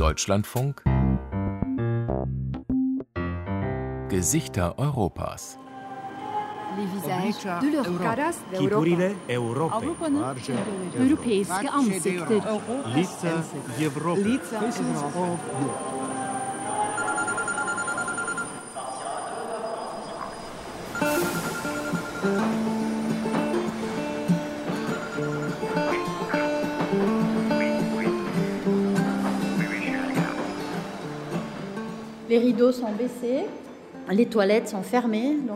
Deutschlandfunk Gesichter Europas. Europa. Europa. Europa. Europa. Chipurile Europei. Europejskie Ansichter. Lica Europy.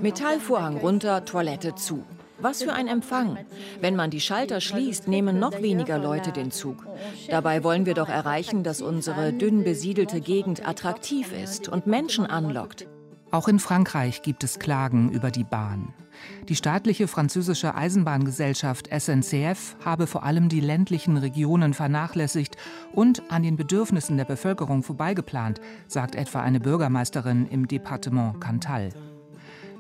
Metallvorhang runter, Toilette zu. Was für ein Empfang. Wenn man die Schalter schließt, nehmen noch weniger Leute den Zug. Dabei wollen wir doch erreichen, dass unsere dünn besiedelte Gegend attraktiv ist und Menschen anlockt. Auch in Frankreich gibt es Klagen über die Bahn. Die staatliche französische Eisenbahngesellschaft SNCF habe vor allem die ländlichen Regionen vernachlässigt und an den Bedürfnissen der Bevölkerung vorbeigeplant, sagt etwa eine Bürgermeisterin im Departement Cantal.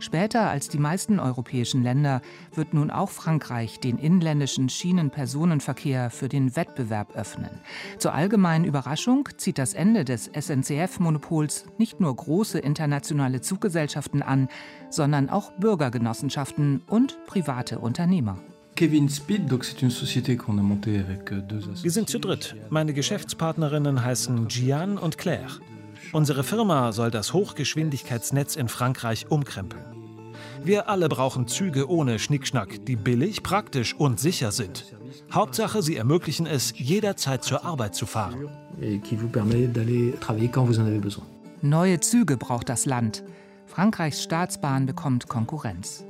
Später als die meisten europäischen Länder wird nun auch Frankreich den inländischen Schienenpersonenverkehr für den Wettbewerb öffnen. Zur allgemeinen Überraschung zieht das Ende des SNCF-Monopols nicht nur große internationale Zuggesellschaften an, sondern auch Bürgergenossenschaften und private Unternehmer. Kevin Speed, donc c'est une société qu'on a montée avec euh, deux Wir sind zu dritt. Meine Geschäftspartnerinnen heißen Gian und Claire. Unsere Firma soll das Hochgeschwindigkeitsnetz in Frankreich umkrempeln. Wir alle brauchen Züge ohne Schnickschnack, die billig, praktisch und sicher sind. Hauptsache, sie ermöglichen es, jederzeit zur Arbeit zu fahren. Neue Züge braucht das Land. Frankreichs Staatsbahn bekommt Konkurrenz.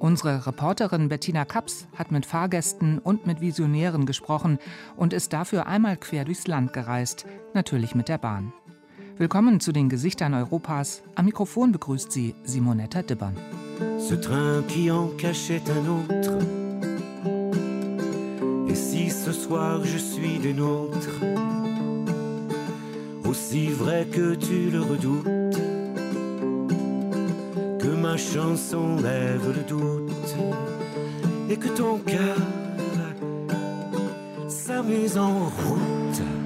Unsere Reporterin Bettina Kaps hat mit Fahrgästen und mit Visionären gesprochen und ist dafür einmal quer durchs Land gereist, natürlich mit der Bahn. Willkommen zu den Gesichtern Europas. Am Mikrofon begrüßt sie Simonetta Dibbern. ce train qui en cachait un autre. Et si ce soir je suis des nôtres, aussi vrai que tu le redoutes, que ma chanson lève le doute, et que ton cœur sa mise en route.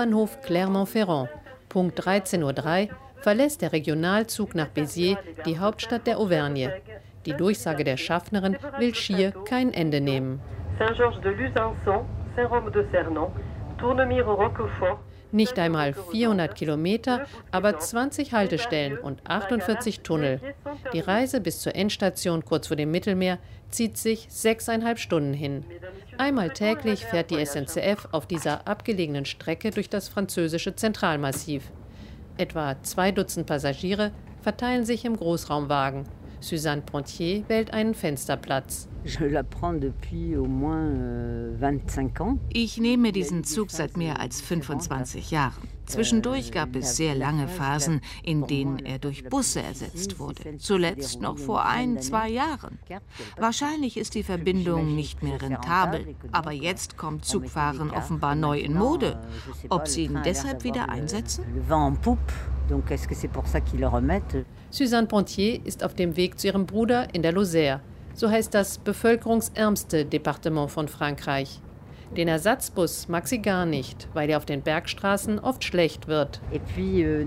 Hauptbahnhof Clermont-Ferrand. Punkt 13.03 Uhr verlässt der Regionalzug nach Béziers, die Hauptstadt der Auvergne. Die Durchsage der Schaffnerin will schier kein Ende nehmen. Nicht einmal 400 Kilometer, aber 20 Haltestellen und 48 Tunnel. Die Reise bis zur Endstation kurz vor dem Mittelmeer zieht sich sechseinhalb Stunden hin. Einmal täglich fährt die SNCF auf dieser abgelegenen Strecke durch das französische Zentralmassiv. Etwa zwei Dutzend Passagiere verteilen sich im Großraumwagen. Suzanne Pontier wählt einen Fensterplatz. Euh, 25 ans. Ich nehme diesen Zug seit mehr als 25 Jahren. Zwischendurch gab es sehr lange Phasen, in denen er durch Busse ersetzt wurde. Zuletzt noch vor ein, zwei Jahren. Wahrscheinlich ist die Verbindung nicht mehr rentabel, aber jetzt kommt Zugfahren offenbar neu in Mode. Ob sie ihn deshalb wieder einsetzen? Suzanne Pontier ist auf dem Weg zu ihrem Bruder in der Lozère. So heißt das bevölkerungsärmste Departement von Frankreich. Den Ersatzbus mag sie gar nicht, weil er auf den Bergstraßen oft schlecht wird. Euh,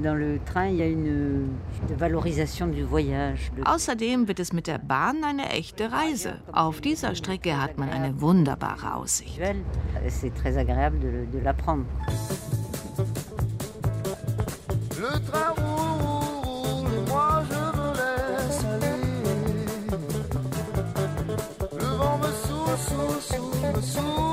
Außerdem wird es mit der Bahn eine echte Reise. Auf dieser Strecke hat man eine wunderbare Aussicht. De, le- train roule, moi je me laisse aller. Le vent me saoule, saoule, saoule, me saoule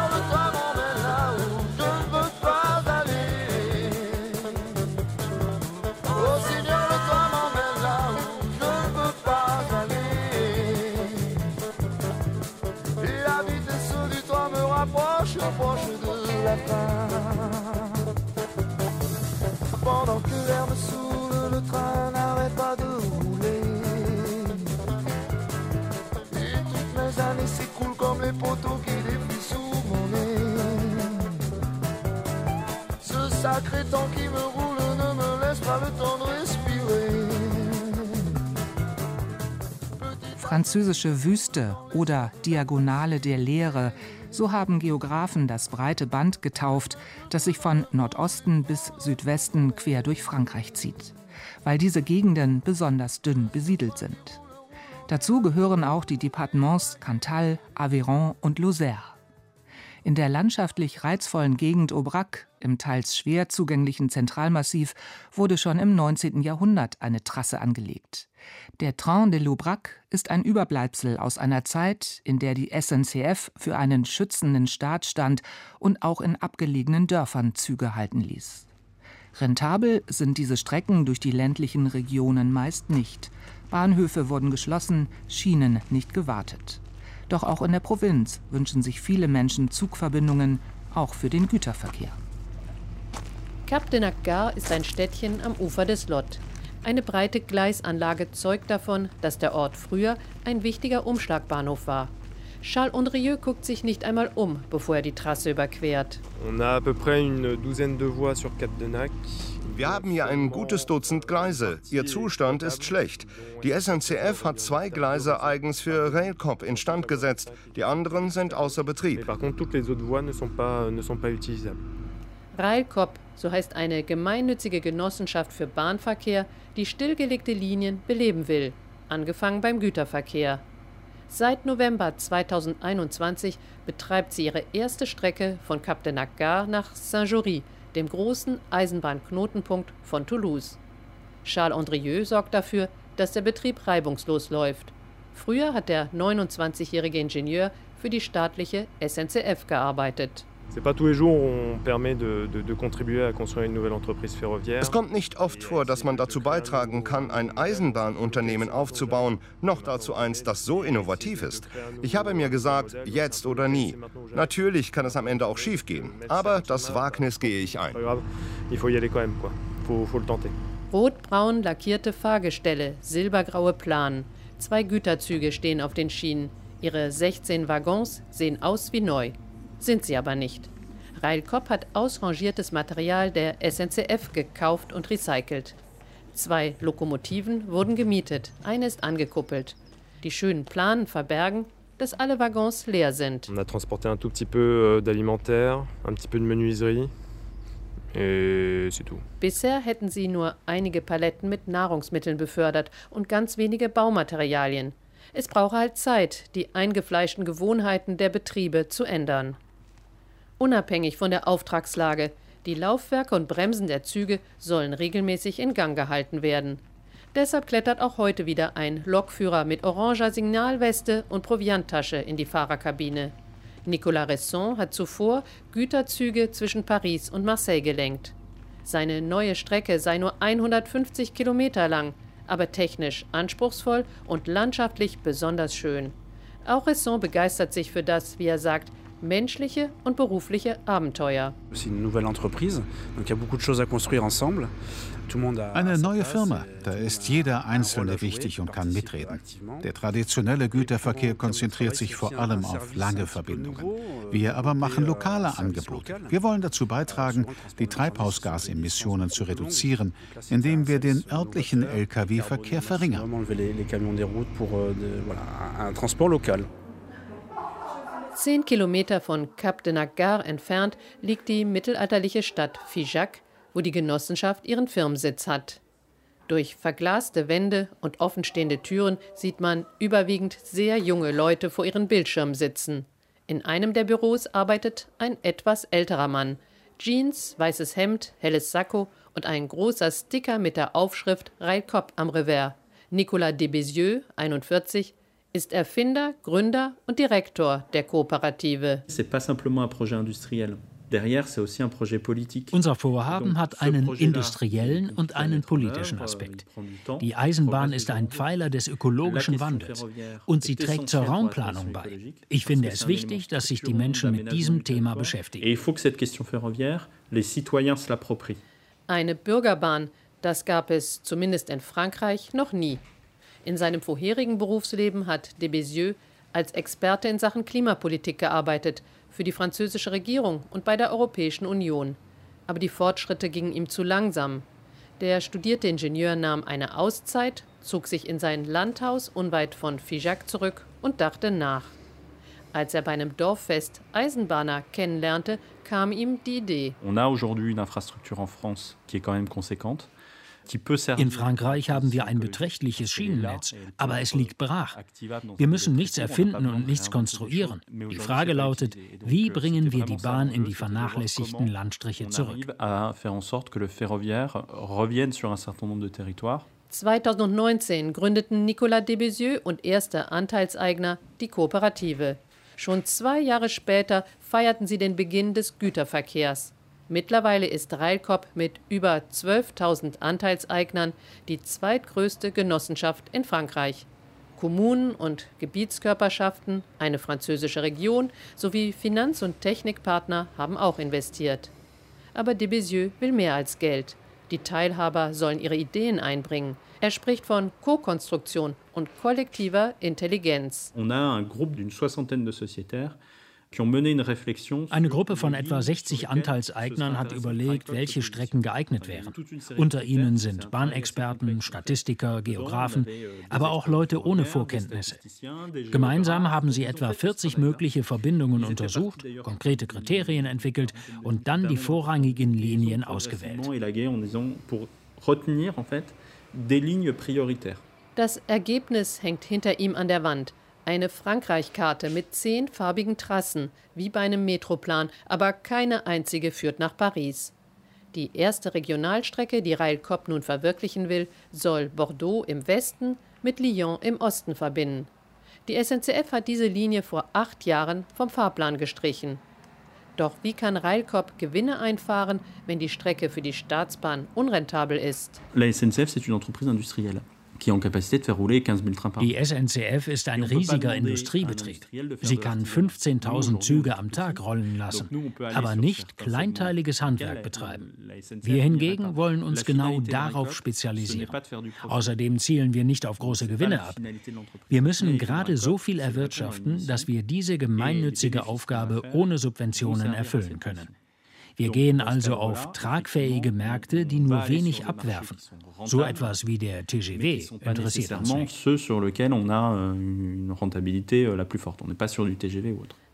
les poteaux qui défilent sous mon nez. Ce sacré temps qui me roule ne me laisse pas le temps de respirer. Französische Wüste oder Diagonale der Leere, so haben Geographen das breite Band getauft, das sich von Nordosten bis Südwesten quer durch Frankreich zieht, weil diese Gegenden besonders dünn besiedelt sind. Dazu gehören auch die Departements Cantal, Aveyron und Lozère. In der landschaftlich reizvollen Gegend Aubrac, im teils schwer zugänglichen Zentralmassiv, wurde schon im 19. Jahrhundert eine Trasse angelegt. Der Train de l'Aubrac ist ein Überbleibsel aus einer Zeit, in der die SNCF für einen schützenden Staat stand und auch in abgelegenen Dörfern Züge halten ließ. Rentabel sind diese Strecken durch die ländlichen Regionen meist nicht. Bahnhöfe wurden geschlossen, Schienen nicht gewartet. Doch auch in der Provinz wünschen sich viele Menschen Zugverbindungen, auch für den Güterverkehr. Cap de Nacgar ist ein Städtchen am Ufer des Lot. Eine breite Gleisanlage zeugt davon, dass der Ort früher ein wichtiger Umschlagbahnhof war. Charles Andrieux guckt sich nicht einmal um, bevor er die Trasse überquert. Wir haben hier ein gutes Dutzend Gleise. Ihr Zustand ist schlecht. Die SNCF hat zwei Gleise eigens für Railcop instand gesetzt. Die anderen sind außer Betrieb. Par contre, toutes les autres voies ne sont pas, ne sont pas utilisables. Railcop, so heißt eine gemeinnützige Genossenschaft für Bahnverkehr, die stillgelegte Linien beleben will, angefangen beim Güterverkehr. Seit November 2021 betreibt sie ihre erste Strecke von Cap de Nacgar nach Saint-Jory, dem großen Eisenbahnknotenpunkt von Toulouse. Charles Andrieux sorgt dafür, dass der Betrieb reibungslos läuft. Früher hat der 29-jährige Ingenieur für die staatliche SNCF gearbeitet. C'est pas tous les jours on permet de, de, de contribuer à construire une nouvelle entreprise ferroviaire. Es kommt nicht oft vor, dass man dazu beitragen kann, ein Eisenbahnunternehmen aufzubauen, noch dazu eins, das so innovativ ist. Ich habe mir gesagt, jetzt oder nie. Natürlich kann es am Ende auch schiefgehen, aber das Wagnis gehe ich ein. Il faut y aller quand même, quoi. Faut, faut le tenter. Rotbraun lackierte Fahrgestelle, silbergraue Planen. Zwei Güterzüge stehen auf den Schienen. Ihre 16 Waggons sehen aus wie neu. Sind sie aber nicht. Railcop hat ausrangiertes Material der SNCF gekauft und recycelt. Zwei Lokomotiven wurden gemietet, eine ist angekuppelt. Die schönen Planen verbergen, dass alle Waggons leer sind. On a transporté un tout petit peu euh, d'alimentaire, un petit peu de menuiserie. Et c'est tout. Bisher hätten sie nur einige Paletten mit Nahrungsmitteln befördert und ganz wenige Baumaterialien. Es brauche halt Zeit, die eingefleischten Gewohnheiten der Betriebe zu ändern. Unabhängig von der Auftragslage, die Laufwerke und Bremsen der Züge sollen regelmäßig in Gang gehalten werden. Deshalb klettert auch heute wieder ein Lokführer mit oranger Signalweste und Provianttasche in die Fahrerkabine. Nicolas Resson hat zuvor Güterzüge zwischen Paris und Marseille gelenkt. Seine neue Strecke sei nur 150 Kilometer lang, aber technisch anspruchsvoll und landschaftlich besonders schön. Auch Resson begeistert sich für das, wie er sagt, menschliche und berufliche Abenteuer. Eine neue Firma, da ist jeder Einzelne wichtig und kann mitreden. Der traditionelle Güterverkehr konzentriert sich vor allem auf lange Verbindungen. Wir aber machen lokale Angebote. Wir wollen dazu beitragen, die Treibhausgasemissionen zu reduzieren, indem wir den örtlichen Lkw-Verkehr verringern. Zehn Kilometer von Cap de Nacgar entfernt liegt die mittelalterliche Stadt Figeac, wo die Genossenschaft ihren Firmensitz hat. Durch verglaste Wände und offenstehende Türen sieht man überwiegend sehr junge Leute vor ihren Bildschirmen sitzen. In einem der Büros arbeitet ein etwas älterer Mann. Jeans, weißes Hemd, helles Sakko und ein großer Sticker mit der Aufschrift Railcop am Revers. Nicolas Debesieux, 41, ist Erfinder, Gründer und Direktor der Kooperative. Unser Vorhaben hat einen industriellen und einen politischen Aspekt. Die Eisenbahn ist ein Pfeiler des ökologischen Wandels und sie trägt zur Raumplanung bei. Ich finde es wichtig, dass sich die Menschen mit diesem Thema beschäftigen. Et il faut que cette question ferroviaire, les citoyens se l'approprient. Eine Bürgerbahn, das gab es zumindest in Frankreich noch nie. In seinem vorherigen Berufsleben hat de Bézieux als Experte in Sachen Klimapolitik gearbeitet, für die französische Regierung und bei der Europäischen Union. Aber die Fortschritte gingen ihm zu langsam. Der studierte Ingenieur nahm eine Auszeit, zog sich in sein Landhaus unweit von Figeac zurück und dachte nach. Als er bei einem Dorffest Eisenbahner kennenlernte, kam ihm die Idee. On a aujourd'hui une infrastructure en France qui est quand même conséquente. In Frankreich haben wir ein beträchtliches Schienennetz, aber es liegt brach. Wir müssen nichts erfinden und nichts konstruieren. Die Frage lautet, wie bringen wir die Bahn in die vernachlässigten Landstriche zurück? 2019 gründeten Nicolas de Bézieux und erster Anteilseigner die Kooperative. Schon zwei Jahre später feierten sie den Beginn des Güterverkehrs. Mittlerweile ist Railcoop mit über 12.000 Anteilseignern die zweitgrößte Genossenschaft in Frankreich. Kommunen und Gebietskörperschaften, eine französische Region sowie Finanz- und Technikpartner haben auch investiert. Aber de Bézieux will mehr als Geld. Die Teilhaber sollen ihre Ideen einbringen. Er spricht von Co-Konstruktion und kollektiver Intelligenz. On a un groupe d'une soixantaine de sociétaires eine Gruppe von etwa 60 Anteilseignern hat überlegt, welche Strecken geeignet wären. Unter ihnen sind Bahnexperten, Statistiker, Geografen, aber auch Leute ohne Vorkenntnisse. Gemeinsam haben sie etwa 40 mögliche Verbindungen untersucht, konkrete Kriterien entwickelt und dann die vorrangigen Linien ausgewählt. Das Ergebnis hängt hinter ihm an der Wand. Eine Frankreich-Karte mit zehn farbigen Trassen, wie bei einem Metroplan, aber keine einzige führt nach Paris. Die erste Regionalstrecke, die Rail Cop nun verwirklichen will, soll Bordeaux im Westen mit Lyon im Osten verbinden. Die SNCF hat diese Linie vor acht Jahren vom Fahrplan gestrichen. Doch wie kann Railcop Gewinne einfahren, wenn die Strecke für die Staatsbahn unrentabel ist? La SNCF, c'est une entreprise industrielle. Die SNCF ist ein riesiger Industriebetrieb. Sie kann 15.000 Züge am Tag rollen lassen, aber nicht kleinteiliges Handwerk betreiben. Wir hingegen wollen uns genau darauf spezialisieren. Außerdem zielen wir nicht auf große Gewinne ab. Wir müssen gerade so viel erwirtschaften, dass wir diese gemeinnützige Aufgabe ohne Subventionen erfüllen können. Wir gehen also auf tragfähige Märkte, die nur wenig abwerfen. So etwas wie der TGW interessiert uns nicht.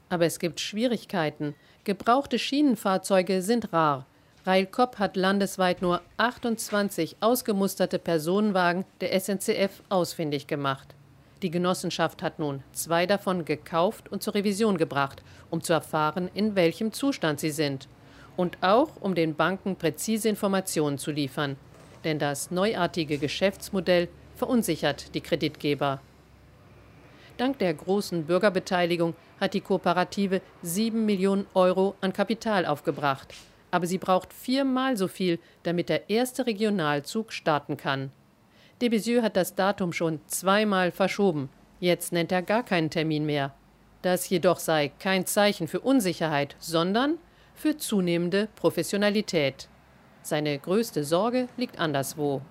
Aber es gibt Schwierigkeiten. Gebrauchte Schienenfahrzeuge sind rar. Railcop hat landesweit nur 28 ausgemusterte Personenwagen der SNCF ausfindig gemacht. Die Genossenschaft hat nun zwei davon gekauft und zur Revision gebracht, um zu erfahren, in welchem Zustand sie sind und auch um den Banken präzise Informationen zu liefern. Denn das neuartige Geschäftsmodell verunsichert die Kreditgeber. Dank der großen Bürgerbeteiligung hat die Kooperative 7 Millionen Euro an Kapital aufgebracht. Aber sie braucht viermal so viel, damit der erste Regionalzug starten kann. De hat das Datum schon zweimal verschoben. Jetzt nennt er gar keinen Termin mehr. Das jedoch sei kein Zeichen für Unsicherheit, sondern für zunehmende Professionalität. Seine größte Sorge liegt anderswo.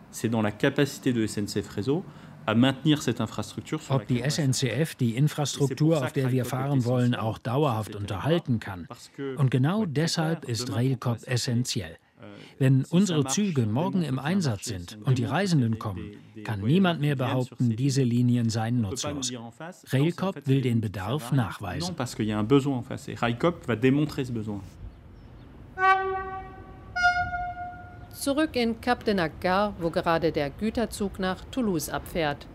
Ob die SNCF die Infrastruktur, auf der wir fahren wollen, auch dauerhaft unterhalten kann. Und genau deshalb ist Railcop essentiell. Wenn unsere Züge morgen im Einsatz sind und die Reisenden kommen, kann niemand mehr behaupten, diese Linien seien nutzlos. Railcop will den Bedarf nachweisen. Zurück in Cap de Nagar, wo gerade der Güterzug nach Toulouse abfährt.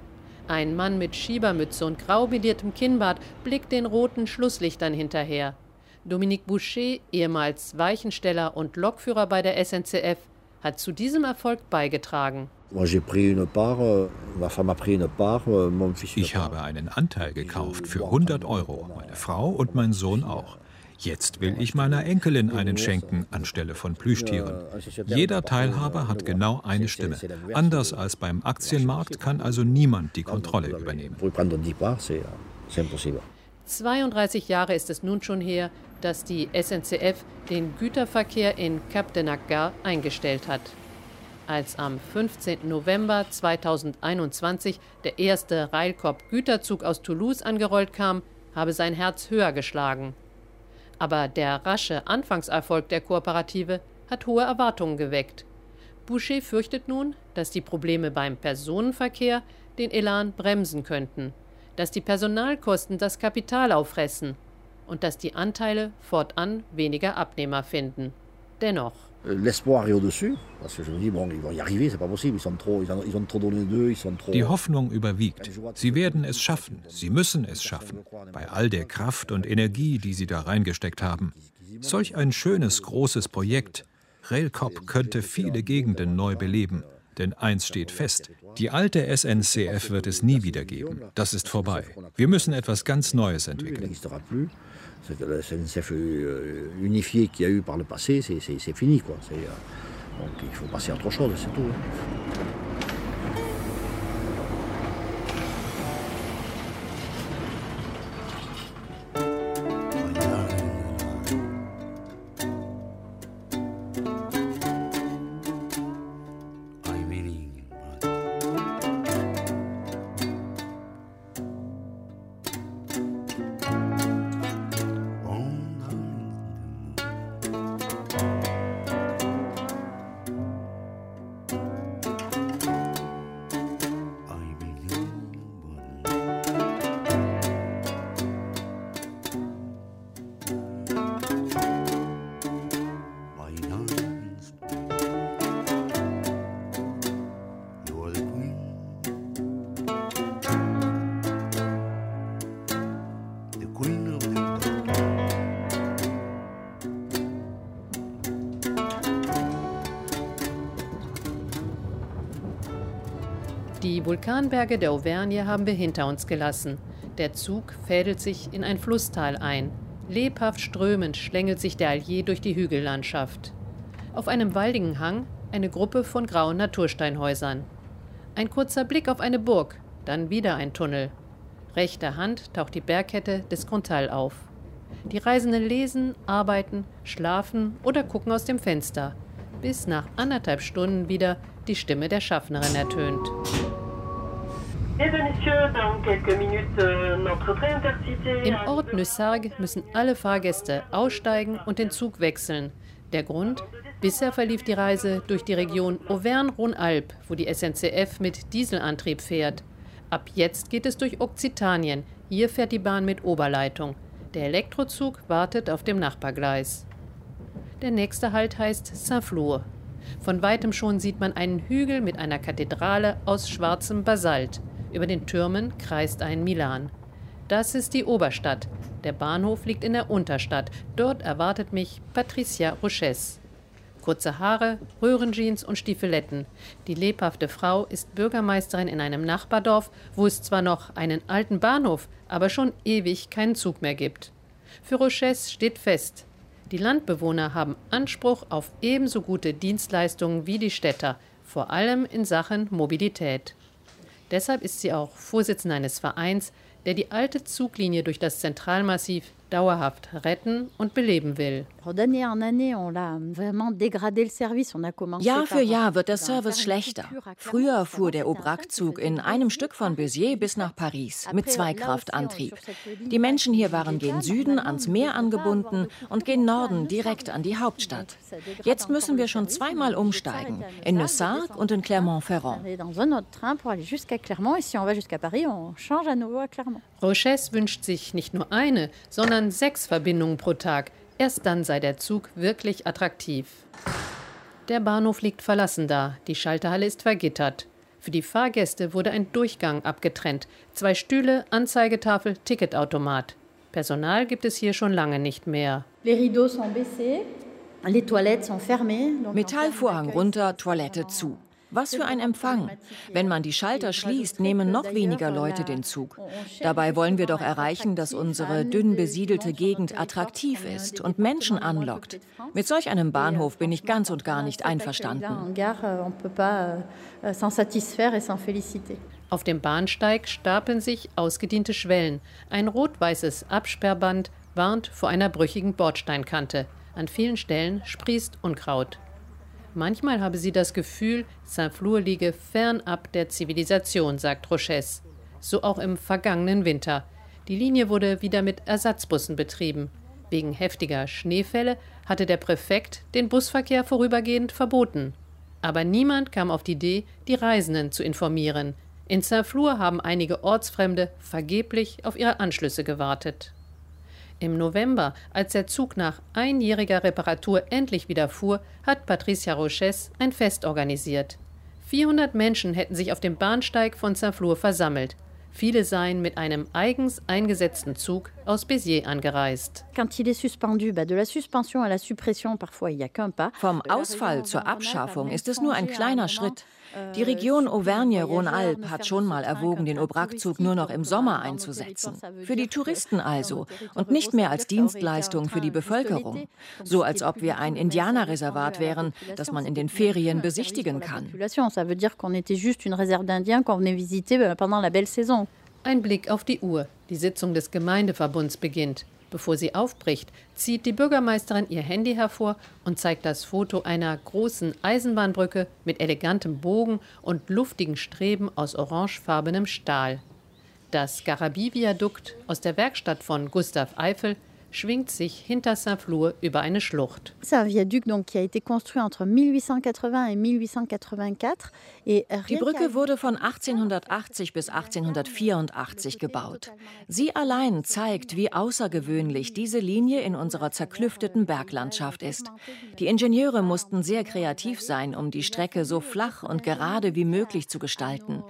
Ein Mann mit Schiebermütze und graubediertem Kinnbart blickt den roten Schlusslichtern hinterher. Dominique Boucher, ehemals Weichensteller und Lokführer bei der SNCF, hat zu diesem Erfolg beigetragen. Ich habe einen Anteil gekauft für 100 Euro, meine Frau und mein Sohn auch. Jetzt will ich meiner Enkelin einen schenken anstelle von Plüschtieren. Jeder Teilhaber hat genau eine Stimme. Anders als beim Aktienmarkt kann also niemand die Kontrolle übernehmen. 32 Jahre ist es nun schon her, dass die SNCF den Güterverkehr in Cap de Nagar eingestellt hat. Als am 15. November 2021 der erste Railcorp-Güterzug aus Toulouse angerollt kam, habe sein Herz höher geschlagen. Aber der rasche Anfangserfolg der Kooperative hat hohe Erwartungen geweckt. Boucher fürchtet nun, dass die Probleme beim Personenverkehr den Elan bremsen könnten, dass die Personalkosten das Kapital auffressen und dass die Anteile fortan weniger Abnehmer finden. Dennoch. Die Hoffnung überwiegt. Sie werden es schaffen, sie müssen es schaffen, bei all der Kraft und Energie, die sie da reingesteckt haben. Solch ein schönes, großes Projekt. Railcop könnte viele Gegenden neu beleben. Denn eins steht fest, die alte SNCF wird es nie wieder geben. Das ist vorbei. Wir müssen etwas ganz Neues entwickeln. La SNCF unifiée qu'il y a eu par le passé, c'est fini. Quoi. Donc il faut passer à autre chose, c'est tout. Die Vulkanberge der Auvergne haben wir hinter uns gelassen. Der Zug fädelt sich in ein Flusstal ein. Lebhaft strömend schlängelt sich der Allier durch die Hügellandschaft. Auf einem waldigen Hang eine Gruppe von grauen Natursteinhäusern. Ein kurzer Blick auf eine Burg, dann wieder ein Tunnel. Rechter Hand taucht die Bergkette des Gruntal auf. Die Reisenden lesen, arbeiten, schlafen oder gucken aus dem Fenster, bis nach anderthalb Stunden wieder die Stimme der Schaffnerin ertönt. Im Ort Nessargues müssen alle Fahrgäste aussteigen und den Zug wechseln. Der Grund? Bisher verlief die Reise durch die Region Auvergne-Rhône-Alpes, wo die SNCF mit Dieselantrieb fährt. Ab jetzt geht es durch Okzitanien. Hier fährt die Bahn mit Oberleitung. Der Elektrozug wartet auf dem Nachbargleis. Der nächste Halt heißt Saint-Flour. Von weitem schon sieht man einen Hügel mit einer Kathedrale aus schwarzem Basalt. Über den Türmen kreist ein Milan. Das ist die Oberstadt. Der Bahnhof liegt in der Unterstadt. Dort erwartet mich Patricia Roches. Kurze Haare, Röhrenjeans und Stiefeletten. Die lebhafte Frau ist Bürgermeisterin in einem Nachbardorf, wo es zwar noch einen alten Bahnhof, aber schon ewig keinen Zug mehr gibt. Für Roches steht fest, die Landbewohner haben Anspruch auf ebenso gute Dienstleistungen wie die Städter, vor allem in Sachen Mobilität. Deshalb ist sie auch Vorsitzende eines Vereins, der die alte Zuglinie durch das Zentralmassiv dauerhaft retten und beleben will. Jahr für Jahr wird der Service schlechter. Früher fuhr der Aubrac-Zug in einem Stück von Béziers bis nach Paris mit Zweikraftantrieb. Die Menschen hier waren gen Süden ans Meer angebunden und gen Norden direkt an die Hauptstadt. Jetzt müssen wir schon zweimal umsteigen, in Nessargues und in Clermont-Ferrand. Roches wünscht sich nicht nur eine, sondern sechs Verbindungen pro Tag. Erst dann sei der Zug wirklich attraktiv. Der Bahnhof liegt verlassen da, die Schalterhalle ist vergittert. Für die Fahrgäste wurde ein Durchgang abgetrennt. Zwei Stühle, Anzeigetafel, Ticketautomat. Personal gibt es hier schon lange nicht mehr. Metallvorhang runter, Toilette zu. Was für ein Empfang. Wenn man die Schalter schließt, nehmen noch weniger Leute den Zug. Dabei wollen wir doch erreichen, dass unsere dünn besiedelte Gegend attraktiv ist und Menschen anlockt. Mit solch einem Bahnhof bin ich ganz und gar nicht einverstanden. Auf dem Bahnsteig stapeln sich ausgediente Schwellen. Ein rot-weißes Absperrband warnt vor einer brüchigen Bordsteinkante. An vielen Stellen sprießt Unkraut. Manchmal habe sie das Gefühl, Saint-Flour liege fernab der Zivilisation, sagt Roches. So auch im vergangenen Winter. Die Linie wurde wieder mit Ersatzbussen betrieben. Wegen heftiger Schneefälle hatte der Präfekt den Busverkehr vorübergehend verboten. Aber niemand kam auf die Idee, die Reisenden zu informieren. In Saint-Flour haben einige Ortsfremde vergeblich auf ihre Anschlüsse gewartet. Im November, als der Zug nach einjähriger Reparatur endlich wieder fuhr, hat Patricia Roches ein Fest organisiert. 400 Menschen hätten sich auf dem Bahnsteig von Saint-Flour versammelt. Viele seien mit einem eigens eingesetzten Zug aus Béziers angereist. Vom Ausfall zur Abschaffung ist es nur ein kleiner Schritt. Die Region Auvergne-Rhône-Alpes hat schon mal erwogen, den Aubrac-Zug nur noch im Sommer einzusetzen. Für die Touristen also und nicht mehr als Dienstleistung für die Bevölkerung. So als ob wir ein Indianerreservat wären, das man in den Ferien besichtigen kann. Ein Blick auf die Uhr. Die Sitzung des Gemeindeverbunds beginnt. Bevor sie aufbricht, zieht die Bürgermeisterin ihr Handy hervor und zeigt das Foto einer großen Eisenbahnbrücke mit elegantem Bogen und luftigen Streben aus orangefarbenem Stahl. Das Garabi-Viadukt aus der Werkstatt von Gustav Eiffel schwingt sich hinter Saint-Flour über eine Schlucht. Die Brücke wurde von 1880 bis 1884 gebaut. Sie allein zeigt, wie außergewöhnlich diese Linie in unserer zerklüfteten Berglandschaft ist. Die Ingenieure mussten sehr kreativ sein, um die Strecke so flach und gerade wie möglich zu gestalten.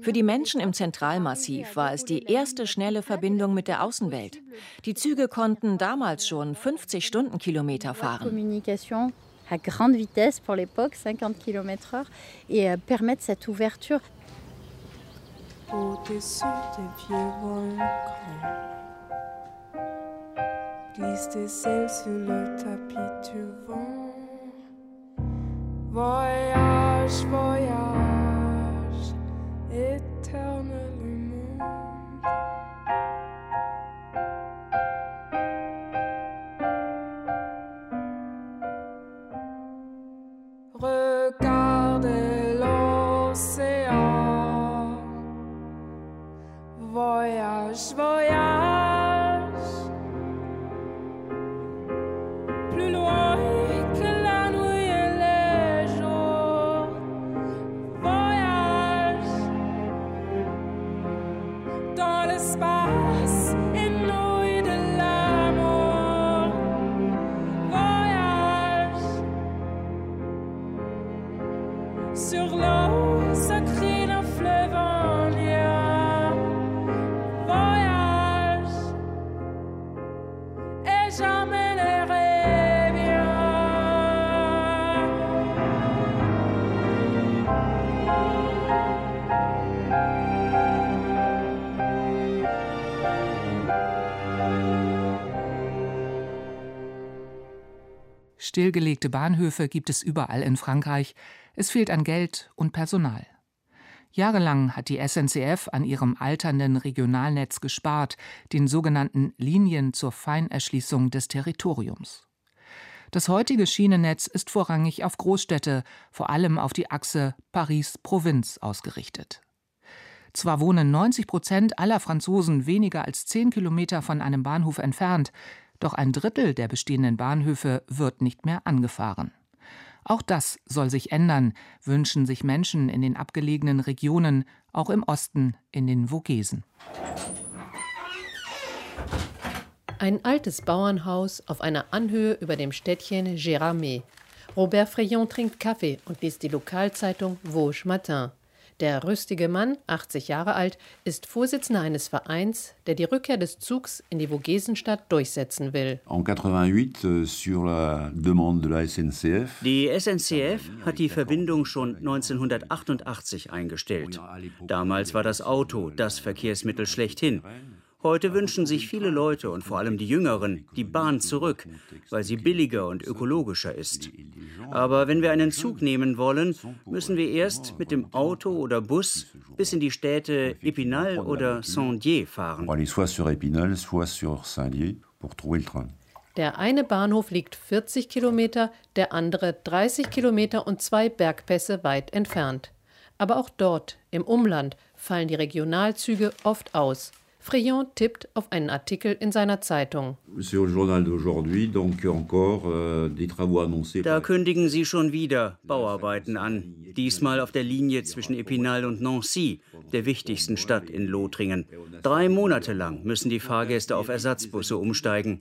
Für die Menschen im Zentralmassiv war es die erste schnelle Verbindung mit der Außenwelt. Die Züge konnten damals schon 50 Stundenkilometer fahren. à grande vitesse pour l'époque, 50 km/h, et euh, permettre cette ouverture. Au-dessus des vieux volcans, glisse tes ailes sur le tapis du vent. Voyage, voyage, It's Stillgelegte Bahnhöfe gibt es überall in Frankreich. Es fehlt an Geld und Personal. Jahrelang hat die SNCF an ihrem alternden Regionalnetz gespart, den sogenannten Linien zur Feinerschließung des Territoriums. Das heutige Schienennetz ist vorrangig auf Großstädte, vor allem auf die Achse Paris-Provinz ausgerichtet. Zwar wohnen 90 Prozent aller Franzosen weniger als zehn Kilometer von einem Bahnhof entfernt, doch ein Drittel der bestehenden Bahnhöfe wird nicht mehr angefahren. Auch das soll sich ändern, wünschen sich Menschen in den abgelegenen Regionen, auch im Osten in den Vogesen. Ein altes Bauernhaus auf einer Anhöhe über dem Städtchen Gérardmer. Robert Frayon trinkt Kaffee und liest die Lokalzeitung Vosges Matin. Der rüstige Mann, 80 Jahre alt, ist Vorsitzender eines Vereins, der die Rückkehr des Zugs in die Vogesenstadt durchsetzen will. En 88, euh, Die SNCF hat die Verbindung schon 1988 eingestellt. Damals war das Auto das Verkehrsmittel schlechthin. Heute wünschen sich viele Leute und vor allem die Jüngeren die Bahn zurück, weil sie billiger und ökologischer ist. Aber wenn wir einen Zug nehmen wollen, müssen wir erst mit dem Auto oder Bus bis in die Städte Épinal oder Saint-Dié fahren. Der eine Bahnhof liegt 40 Kilometer, der andere 30 Kilometer und zwei Bergpässe weit entfernt. Aber auch dort, im Umland, fallen die Regionalzüge oft aus. Frion tippt auf einen Artikel in seiner Zeitung. Euh, da kündigen sie schon wieder Bauarbeiten an. Diesmal auf der Linie zwischen Epinal und Nancy, der wichtigsten Stadt in Lothringen. Drei Monate lang müssen die Fahrgäste auf Ersatzbusse umsteigen.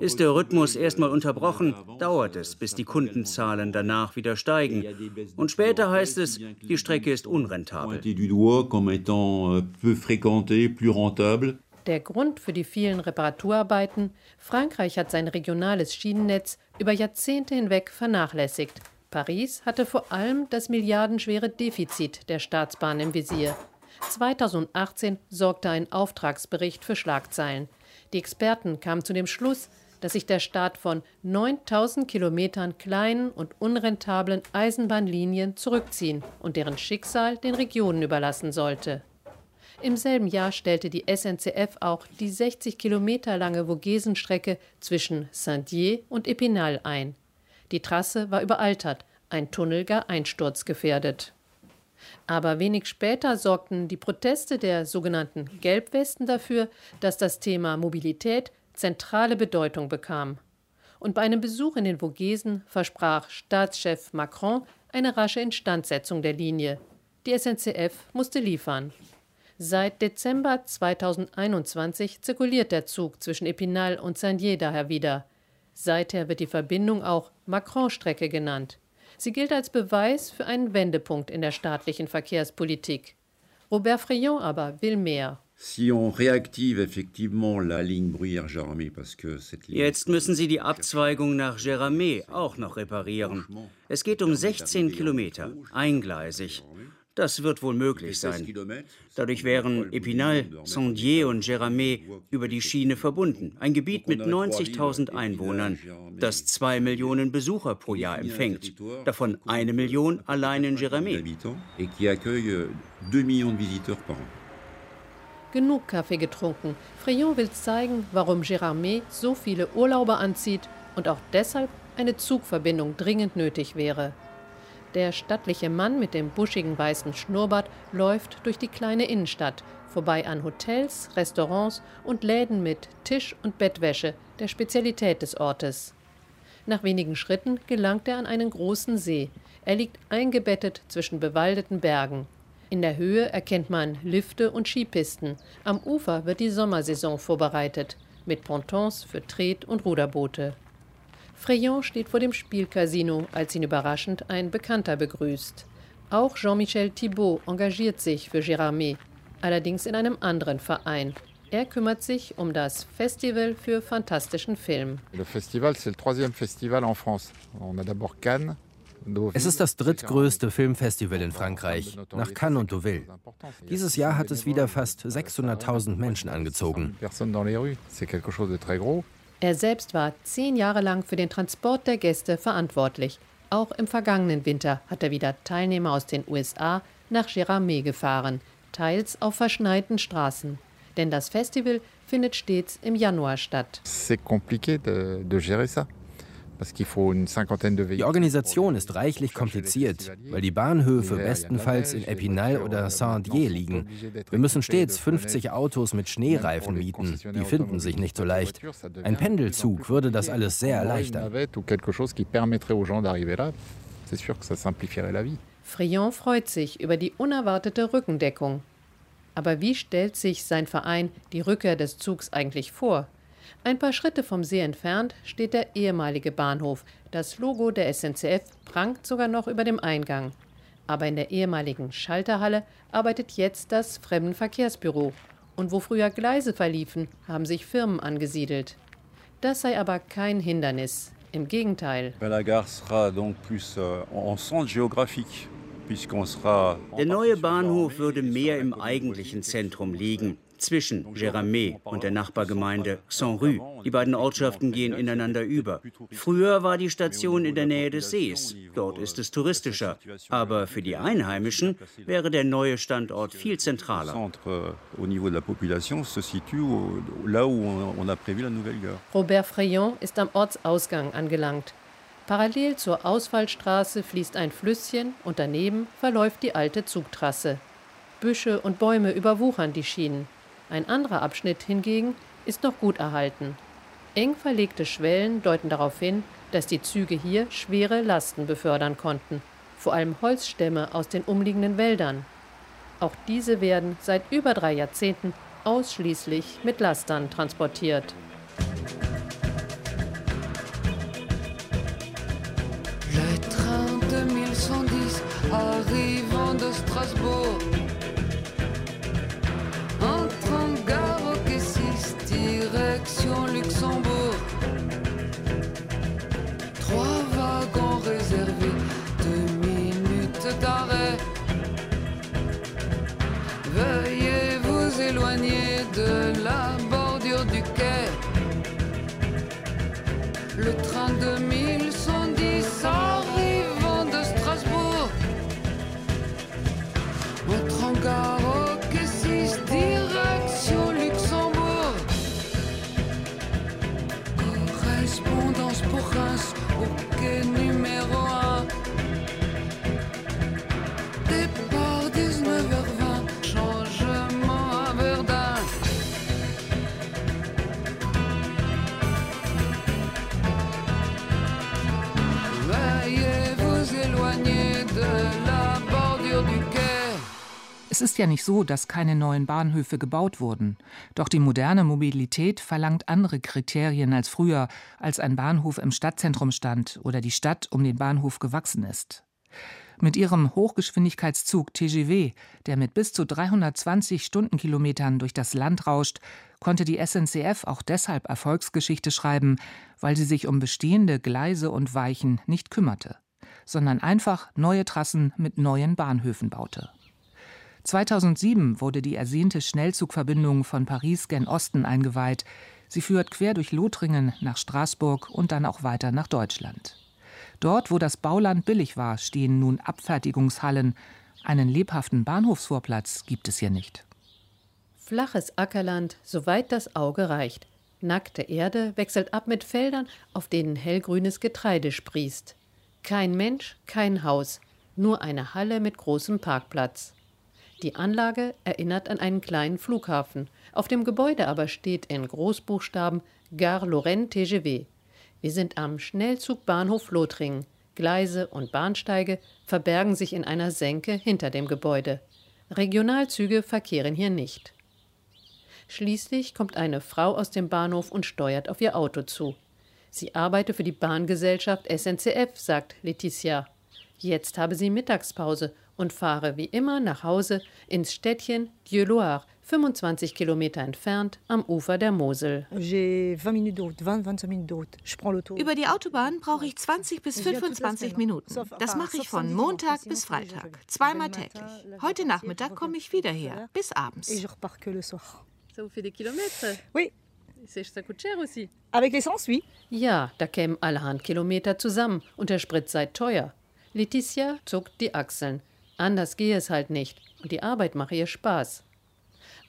Ist der Rhythmus erstmal unterbrochen, dauert es, bis die Kundenzahlen danach wieder steigen. Und später heißt es, die Strecke ist unrentabel. Der Grund für die vielen Reparaturarbeiten, Frankreich hat sein regionales Schienennetz über Jahrzehnte hinweg vernachlässigt. Paris hatte vor allem das milliardenschwere Defizit der Staatsbahn im Visier. 2018 sorgte ein Auftragsbericht für Schlagzeilen. Die Experten kamen zu dem Schluss, dass sich der Staat von 9000 Kilometern kleinen und unrentablen Eisenbahnlinien zurückziehen und deren Schicksal den Regionen überlassen sollte. Im selben Jahr stellte die SNCF auch die 60 Kilometer lange Vogesenstrecke zwischen Saint-Dié und Epinal ein. Die Trasse war überaltert, ein Tunnel gar einsturzgefährdet. Aber wenig später sorgten die Proteste der sogenannten Gelbwesten dafür, dass das Thema Mobilität zentrale Bedeutung bekam. Und bei einem Besuch in den Vogesen versprach Staatschef Macron eine rasche Instandsetzung der Linie. Die SNCF musste liefern. Seit Dezember 2021 zirkuliert der Zug zwischen Epinal und Saint-Dié daher wieder. Seither wird die Verbindung auch Macron-Strecke genannt. Sie gilt als Beweis für einen Wendepunkt in der staatlichen Verkehrspolitik. Robert Frion aber will mehr. Jetzt müssen Sie die Abzweigung nach Géramé auch noch reparieren. Es geht um 16 Kilometer, eingleisig. Das wird wohl möglich sein. Dadurch wären Epinal, Saint-Dié und Géramé über die Schiene verbunden. Ein Gebiet mit 90.000 Einwohnern, das zwei Millionen Besucher pro Jahr empfängt. Davon eine Million allein in Géramé. Genug Kaffee getrunken. Frion will zeigen, warum Géramé so viele Urlauber anzieht und auch deshalb eine Zugverbindung dringend nötig wäre. Der stattliche Mann mit dem buschigen weißen Schnurrbart läuft durch die kleine Innenstadt, vorbei an Hotels, Restaurants und Läden mit Tisch- und Bettwäsche, der Spezialität des Ortes. Nach wenigen Schritten gelangt er an einen großen See. Er liegt eingebettet zwischen bewaldeten Bergen. In der Höhe erkennt man Lifte und Skipisten. Am Ufer wird die Sommersaison vorbereitet, mit Pontons für Tret- und Ruderboote. Freyon steht vor dem Spielcasino, als ihn überraschend ein Bekannter begrüßt. Auch Jean-Michel Thibault engagiert sich für Gérardmer, allerdings in einem anderen Verein. Er kümmert sich um das Festival für fantastischen Film. Es ist das drittgrößte Filmfestival in Frankreich, nach Cannes und Deauville. Dieses Jahr hat es wieder fast 600.000 Menschen angezogen. Er selbst war zehn Jahre lang für den Transport der Gäste verantwortlich. Auch im vergangenen Winter hat er wieder Teilnehmer aus den USA nach Gérardmer gefahren, teils auf verschneiten Straßen. Denn das Festival findet stets im Januar statt. C'est compliqué de, de gérer ça. Die Organisation ist reichlich kompliziert, weil die Bahnhöfe bestenfalls in Epinal oder Saint-Dié liegen. Wir müssen stets 50 Autos mit Schneereifen mieten. Die finden sich nicht so leicht. Ein Pendelzug würde das alles sehr erleichtern. Frion freut sich über die unerwartete Rückendeckung. Aber wie stellt sich sein Verein die Rückkehr des Zugs eigentlich vor? Ein paar Schritte vom See entfernt steht der ehemalige Bahnhof. Das Logo der SNCF prangt sogar noch über dem Eingang. Aber in der ehemaligen Schalterhalle arbeitet jetzt das Fremdenverkehrsbüro. Und wo früher Gleise verliefen, haben sich Firmen angesiedelt. Das sei aber kein Hindernis. Im Gegenteil. Der neue Bahnhof würde mehr im eigentlichen Zentrum liegen. Zwischen Géramé und der Nachbargemeinde Saint-Rue. Die beiden Ortschaften gehen ineinander über. Früher war die Station in der Nähe des Sees. Dort ist es touristischer. Aber für die Einheimischen wäre der neue Standort viel zentraler. Robert Frayon ist am Ortsausgang angelangt. Parallel zur Ausfallstraße fließt ein Flüsschen und daneben verläuft die alte Zugtrasse. Büsche und Bäume überwuchern die Schienen. Ein anderer Abschnitt hingegen ist noch gut erhalten. Eng verlegte Schwellen deuten darauf hin, dass die Züge hier schwere Lasten befördern konnten, vor allem Holzstämme aus den umliegenden Wäldern. Auch diese werden seit über drei Jahrzehnten ausschließlich mit Lastern transportiert. Le train 2110 arrivant de Strasbourg. Gare au quai 6, direction Luxembourg. Trois wagons réservés, deux minutes d'arrêt. Veuillez vous éloigner de la bordure du quai. Le train 2110 arrivant de Strasbourg. Entre en gare Es ist ja nicht so, dass keine neuen Bahnhöfe gebaut wurden. Doch die moderne Mobilität verlangt andere Kriterien als früher, als ein Bahnhof im Stadtzentrum stand oder die Stadt um den Bahnhof gewachsen ist. Mit ihrem Hochgeschwindigkeitszug TGV, der mit bis zu 320 Stundenkilometern durch das Land rauscht, konnte die SNCF auch deshalb Erfolgsgeschichte schreiben, weil sie sich um bestehende Gleise und Weichen nicht kümmerte, sondern einfach neue Trassen mit neuen Bahnhöfen baute. 2007 wurde die ersehnte Schnellzugverbindung von Paris gen Osten eingeweiht. Sie führt quer durch Lothringen nach Straßburg und dann auch weiter nach Deutschland. Dort, wo das Bauland billig war, stehen nun Abfertigungshallen. Einen lebhaften Bahnhofsvorplatz gibt es hier nicht. Flaches Ackerland, soweit das Auge reicht. Nackte Erde wechselt ab mit Feldern, auf denen hellgrünes Getreide sprießt. Kein Mensch, kein Haus, nur eine Halle mit großem Parkplatz. Die Anlage erinnert an einen kleinen Flughafen. Auf dem Gebäude aber steht in Großbuchstaben Gare Lorraine TGV. Wir sind am Schnellzugbahnhof Lothringen. Gleise und Bahnsteige verbergen sich in einer Senke hinter dem Gebäude. Regionalzüge verkehren hier nicht. Schließlich kommt eine Frau aus dem Bahnhof und steuert auf ihr Auto zu. Sie arbeite für die Bahngesellschaft SNCF, sagt Letitia. Jetzt habe sie Mittagspause und fahre wie immer nach Hause ins Städtchen Dieu-Loire, 25 Kilometer entfernt am Ufer der Mosel. Über die Autobahn brauche ich 20 bis 25 Minuten. Das mache ich von Montag bis Freitag, zweimal täglich. Heute Nachmittag komme ich wieder her, bis abends. Ça vous fait des kilomètres Oui. Ça coûte cher aussi. Avec l'essence, oui. Ja, da kämen allerhand Kilometer zusammen und der Sprit sei teuer. Letitia zuckt die Achseln. Anders gehe es halt nicht und die Arbeit mache ihr Spaß.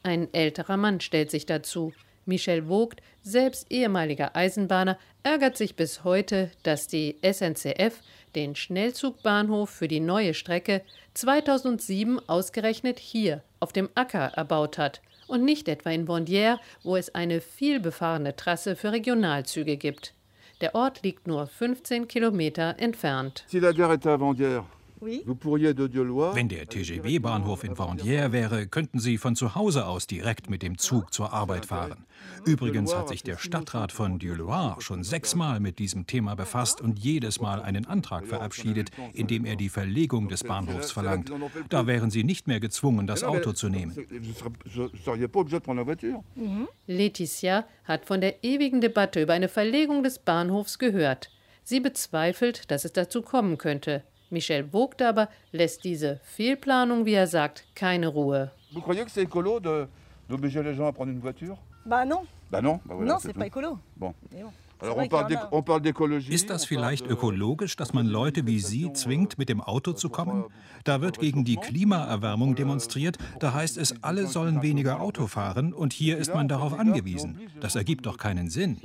Ein älterer Mann stellt sich dazu. Michel Vogt, selbst ehemaliger Eisenbahner, ärgert sich bis heute, dass die SNCF den Schnellzugbahnhof für die neue Strecke 2007 ausgerechnet hier auf dem Acker erbaut hat und nicht etwa in Bondière, wo es eine vielbefahrene Trasse für Regionalzüge gibt. Der Ort liegt nur 15 Kilometer entfernt. Si la gare était à Vendière, Wenn der TGW-Bahnhof in Vendière wäre, könnten Sie von zu Hause aus direkt mit dem Zug zur Arbeit fahren. Übrigens hat sich der Stadtrat von Dieu-Loire schon sechsmal mit diesem Thema befasst und jedes Mal einen Antrag verabschiedet, in dem er die Verlegung des Bahnhofs verlangt. Da wären Sie nicht mehr gezwungen, das Auto zu nehmen. Vous ne seriez pas obligé de prendre la voiture. Letitia hat von der ewigen Debatte über eine Verlegung des Bahnhofs gehört. Sie bezweifelt, dass es dazu kommen könnte. Michel Vogt aber lässt diese Fehlplanung, wie er sagt, keine Ruhe. Vous croyez que c'est écolo de, D'obliger les gens à prendre une voiture Bah non. Bah non, bah voilà, non, c'est pas écolo. Bon. Ist das vielleicht ökologisch, dass man Leute wie Sie zwingt, mit dem Auto zu kommen? Da wird gegen die Klimaerwärmung demonstriert, da heißt es, alle sollen weniger Auto fahren und hier ist man darauf angewiesen. Das ergibt doch keinen Sinn.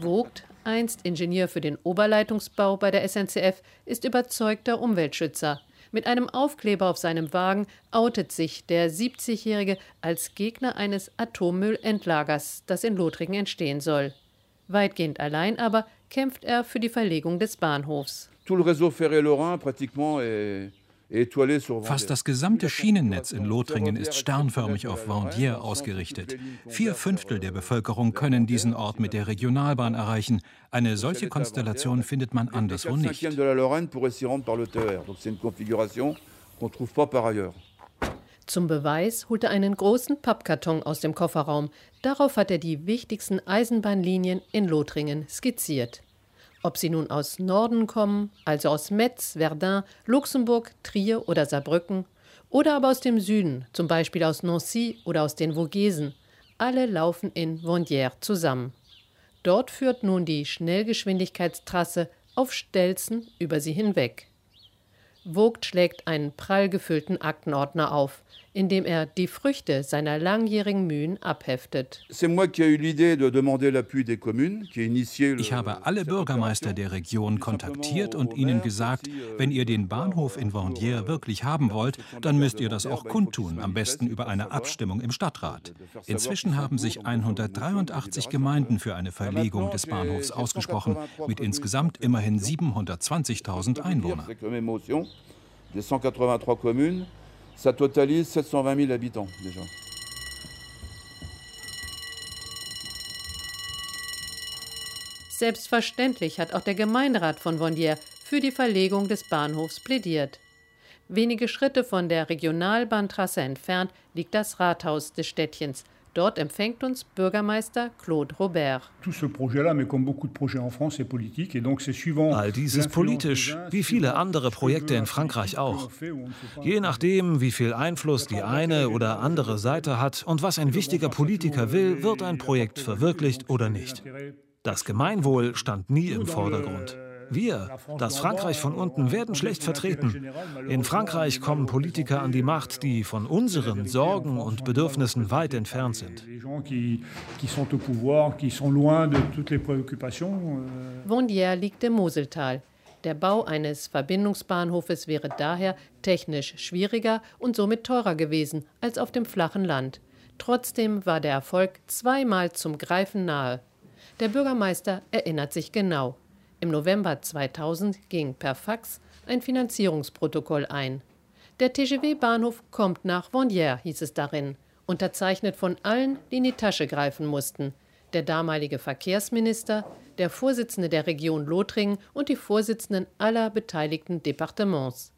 Vogt, einst Ingenieur für den Oberleitungsbau bei der SNCF, ist überzeugter Umweltschützer. Mit einem Aufkleber auf seinem Wagen outet sich der 70-Jährige als Gegner eines Atommüllendlagers, das in Lothringen entstehen soll. Weitgehend allein aber kämpft er für die Verlegung des Bahnhofs. Tout le réseau ferré lorrain pratiquement est, Fast das gesamte Schienennetz in Lothringen ist sternförmig auf Vendier ausgerichtet. Vier Fünftel der Bevölkerung können diesen Ort mit der Regionalbahn erreichen. Eine solche Konstellation findet man anderswo nicht. Zum Beweis holt er einen großen Pappkarton aus dem Kofferraum. Darauf hat er die wichtigsten Eisenbahnlinien in Lothringen skizziert. Ob sie nun aus Norden kommen, also aus Metz, Verdun, Luxemburg, Trier oder Saarbrücken, oder aber aus dem Süden, zum Beispiel aus Nancy oder aus den Vogesen, alle laufen in Vendières zusammen. Dort führt nun die Schnellgeschwindigkeitstrasse auf Stelzen über sie hinweg. Vogt schlägt einen prall gefüllten Aktenordner auf, in dem er die Früchte seiner langjährigen Mühen abheftet. Ich habe alle Bürgermeister der Region kontaktiert und ihnen gesagt, wenn ihr den Bahnhof in Vendières wirklich haben wollt, dann müsst ihr das auch kundtun, am besten über eine Abstimmung im Stadtrat. Inzwischen haben sich 183 Gemeinden für eine Verlegung des Bahnhofs ausgesprochen, mit insgesamt immerhin 720.000 Einwohnern. avec la même motion des 183 communes. Ça totalise 720 000 habitants déjà. Selbstverständlich hat auch der Gemeinderat von Vendières für die Verlegung des Bahnhofs plädiert. Wenige Schritte von der Regionalbahntrasse entfernt liegt das Rathaus des Städtchens. Dort empfängt uns Bürgermeister Claude Robert. All dies ist politisch, wie viele andere Projekte in Frankreich auch. Je nachdem, wie viel Einfluss die eine oder andere Seite hat und was ein wichtiger Politiker will, wird ein Projekt verwirklicht oder nicht. Das Gemeinwohl stand nie im Vordergrund. Wir, das Frankreich von unten, werden schlecht vertreten. In Frankreich kommen Politiker an die Macht, die von unseren Sorgen und Bedürfnissen weit entfernt sind. Préoccupations. euh, liegt im Moseltal. Der Bau eines Verbindungsbahnhofes wäre daher technisch schwieriger und somit teurer gewesen als auf dem flachen Land. Trotzdem war der Erfolg zweimal zum Greifen nahe. Der Bürgermeister erinnert sich genau. Im November 2000 ging per Fax ein Finanzierungsprotokoll ein. Der TGW-Bahnhof kommt nach Vendières, hieß es darin, unterzeichnet von allen, die in die Tasche greifen mussten. Der damalige Verkehrsminister, der Vorsitzende der Region Lothringen und die Vorsitzenden aller beteiligten Departements.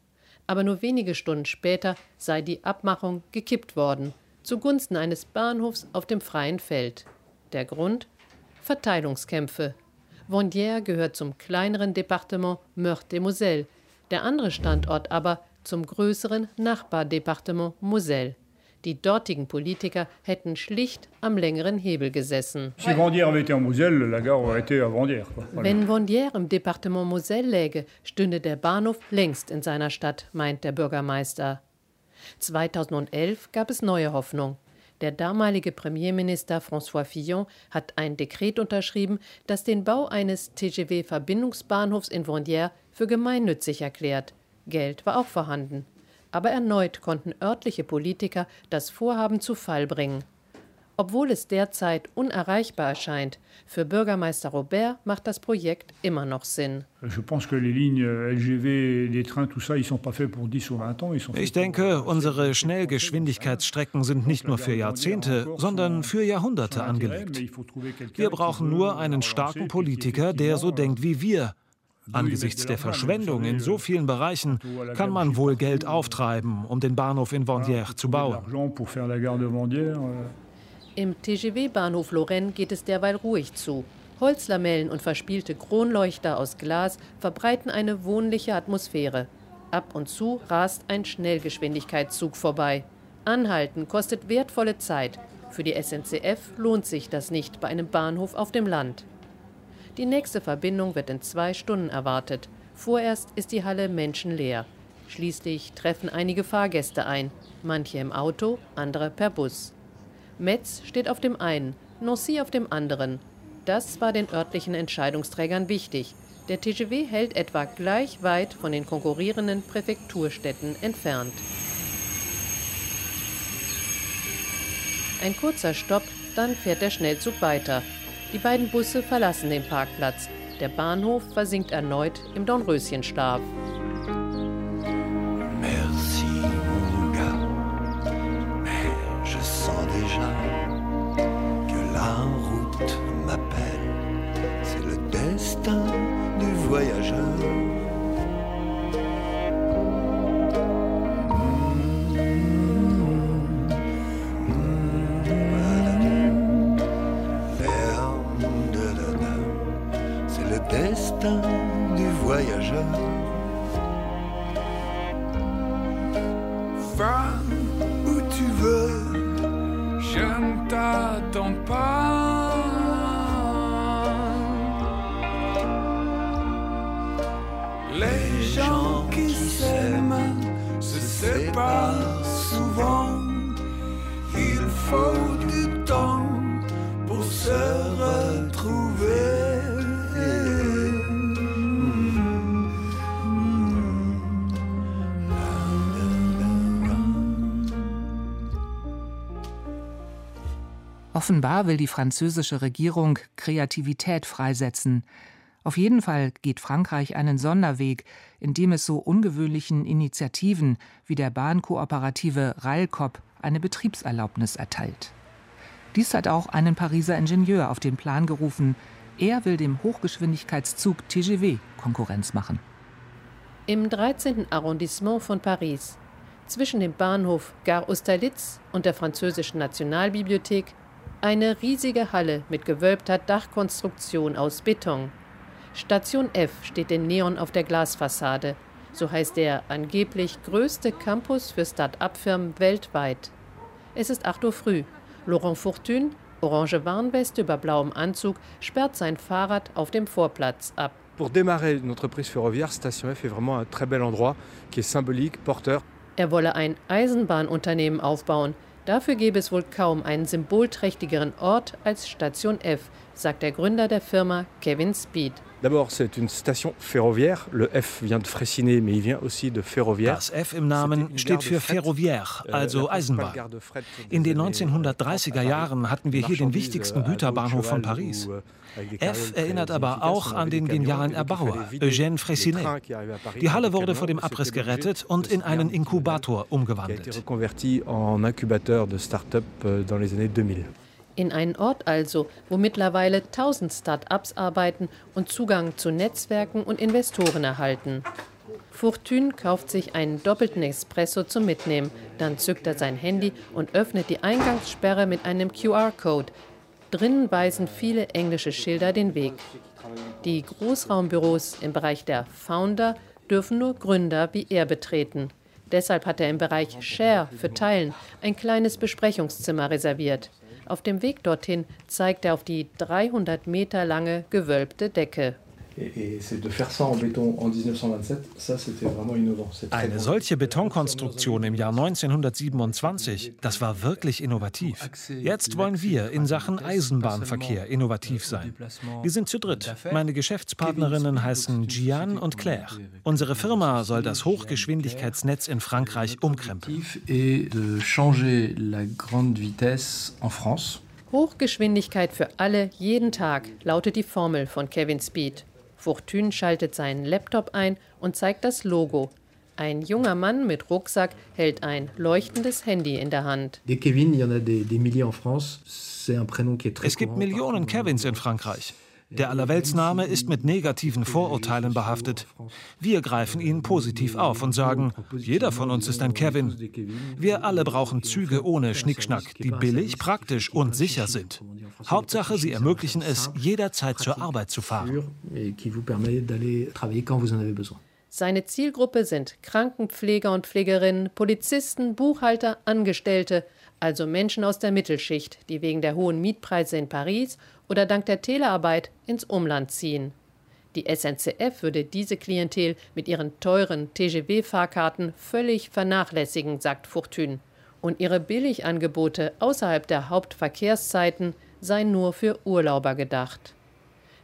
Aber nur wenige Stunden später sei die Abmachung gekippt worden, zugunsten eines Bahnhofs auf dem freien Feld. Der Grund? Verteilungskämpfe. Vendières gehört zum kleineren Departement Meurthe-et-Moselle, der andere Standort aber zum größeren Nachbardepartement Moselle. Die dortigen Politiker hätten schlicht am längeren Hebel gesessen. Wenn Vendières im Departement Moselle läge, stünde der Bahnhof längst in seiner Stadt, meint der Bürgermeister. 2011 gab es neue Hoffnung. Der damalige Premierminister François Fillon hat ein Dekret unterschrieben, das den Bau eines TGW-Verbindungsbahnhofs in Vendières für gemeinnützig erklärt. Geld war auch vorhanden. Aber erneut konnten örtliche Politiker das Vorhaben zu Fall bringen. Obwohl es derzeit unerreichbar erscheint, für Bürgermeister Robert macht das Projekt immer noch Sinn. Je pense que les lignes LGV, les trains, tout ça, ils sont pas faits pour 10 ou 20 ans. Ils sont Ich denke, unsere Schnellgeschwindigkeitsstrecken sind nicht nur für Jahrzehnte, sondern für Jahrhunderte angelegt. Wir brauchen nur einen starken Politiker, der so denkt wie wir. Angesichts der Verschwendung in so vielen Bereichen kann man wohl Geld auftreiben, um den Bahnhof in Vendières zu bauen. Im TGW-Bahnhof Lorraine geht es derweil ruhig zu. Holzlamellen und verspielte Kronleuchter aus Glas verbreiten eine wohnliche Atmosphäre. Ab und zu rast ein Schnellgeschwindigkeitszug vorbei. Anhalten kostet wertvolle Zeit. Für die SNCF lohnt sich das nicht bei einem Bahnhof auf dem Land. Die nächste Verbindung wird in zwei Stunden erwartet. Vorerst ist die Halle menschenleer. Schließlich treffen einige Fahrgäste ein, manche im Auto, andere per Bus. Metz steht auf dem einen, Nancy auf dem anderen. Das war den örtlichen Entscheidungsträgern wichtig. Der TGV hält etwa gleich weit von den konkurrierenden Präfekturstädten entfernt. Ein kurzer Stopp, dann fährt der Schnellzug weiter. Die beiden Busse verlassen den Parkplatz. Der Bahnhof versinkt erneut im Dornröschenschlaf. Offenbar will die französische Regierung Kreativität freisetzen. Auf jeden Fall geht Frankreich einen Sonderweg, indem es so ungewöhnlichen Initiativen wie der Bahnkooperative Railcop eine Betriebserlaubnis erteilt. Dies hat auch einen Pariser Ingenieur auf den Plan gerufen. Er will dem Hochgeschwindigkeitszug TGV Konkurrenz machen. Im 13. Arrondissement von Paris, zwischen dem Bahnhof Gare Austerlitz und der französischen Nationalbibliothek, eine riesige Halle mit gewölbter Dachkonstruktion aus Beton. Station F steht in Neon auf der Glasfassade. So heißt der angeblich größte Campus für Start-up-Firmen weltweit. Es ist 8 Uhr früh. Laurent Fortune, orange Warnweste über blauem Anzug, sperrt sein Fahrrad auf dem Vorplatz ab. Pour démarrer une entreprise ferroviaire, Station F est vraiment un très bel endroit qui est symbolique, porteur. Er wolle ein Eisenbahnunternehmen aufbauen, Dafür gäbe es wohl kaum einen symbolträchtigeren Ort als Station F, sagt der Gründer der Firma Kevin Speed. D'abord, c'est une station ferroviaire. Le F vient de Fraissinet, mais il vient aussi de ferroviaire. Das F im Namen steht für ferroviaire, Euh, also Eisenbahn. In den 1930er Jahren hatten wir hier den wichtigsten Güterbahnhof von Paris. F erinnert aber auch an den genialen Erbauer, Eugène Fraissinet. Die Halle wurde vor dem Abriss gerettet und in einen Inkubator umgewandelt. euh, dans les années 2000. In einen Ort also, wo mittlerweile 1000 Start-ups arbeiten und Zugang zu Netzwerken und Investoren erhalten. Fortune kauft sich einen doppelten Espresso zum Mitnehmen, dann zückt er sein Handy und öffnet die Eingangssperre mit einem QR-Code. Drinnen weisen viele englische Schilder den Weg. Die Großraumbüros im Bereich der Founder dürfen nur Gründer wie er betreten. Deshalb hat er im Bereich Share für Teilen ein kleines Besprechungszimmer reserviert. Auf dem Weg dorthin zeigt er auf die 300 Meter lange gewölbte Decke. Et, et c'est de faire ça en béton en 1927, ça c'était vraiment innovant. C'est très Eine solche Betonkonstruktion im Jahr 1927, das war wirklich innovativ. Jetzt wollen wir in Sachen Eisenbahnverkehr innovativ sein. Wir sind zu dritt. Meine Geschäftspartnerinnen heißen Gian und Claire. Unsere Firma soll das Hochgeschwindigkeitsnetz in Frankreich umkrempeln. Hochgeschwindigkeit für alle jeden Tag lautet die Formel von Kevin Speed. Fortune schaltet seinen Laptop ein und zeigt das Logo. Ein junger Mann mit Rucksack hält ein leuchtendes Handy in der Hand. Es gibt. Millionen Kevins in Frankreich. Der Allerweltsname ist mit negativen Vorurteilen behaftet. Wir greifen ihn positiv auf und sagen, jeder von uns ist ein Kevin. Wir alle brauchen Züge ohne Schnickschnack, die billig, praktisch und sicher sind. Hauptsache, sie ermöglichen es, jederzeit zur Arbeit zu fahren. Seine Zielgruppe sind Krankenpfleger und Pflegerinnen, Polizisten, Buchhalter, Angestellte, also Menschen aus der Mittelschicht, die wegen der hohen Mietpreise in Paris oder dank der Telearbeit ins Umland ziehen. Die SNCF würde diese Klientel mit ihren teuren TGV-Fahrkarten völlig vernachlässigen, sagt Fortune. Und ihre Billigangebote außerhalb der Hauptverkehrszeiten seien nur für Urlauber gedacht.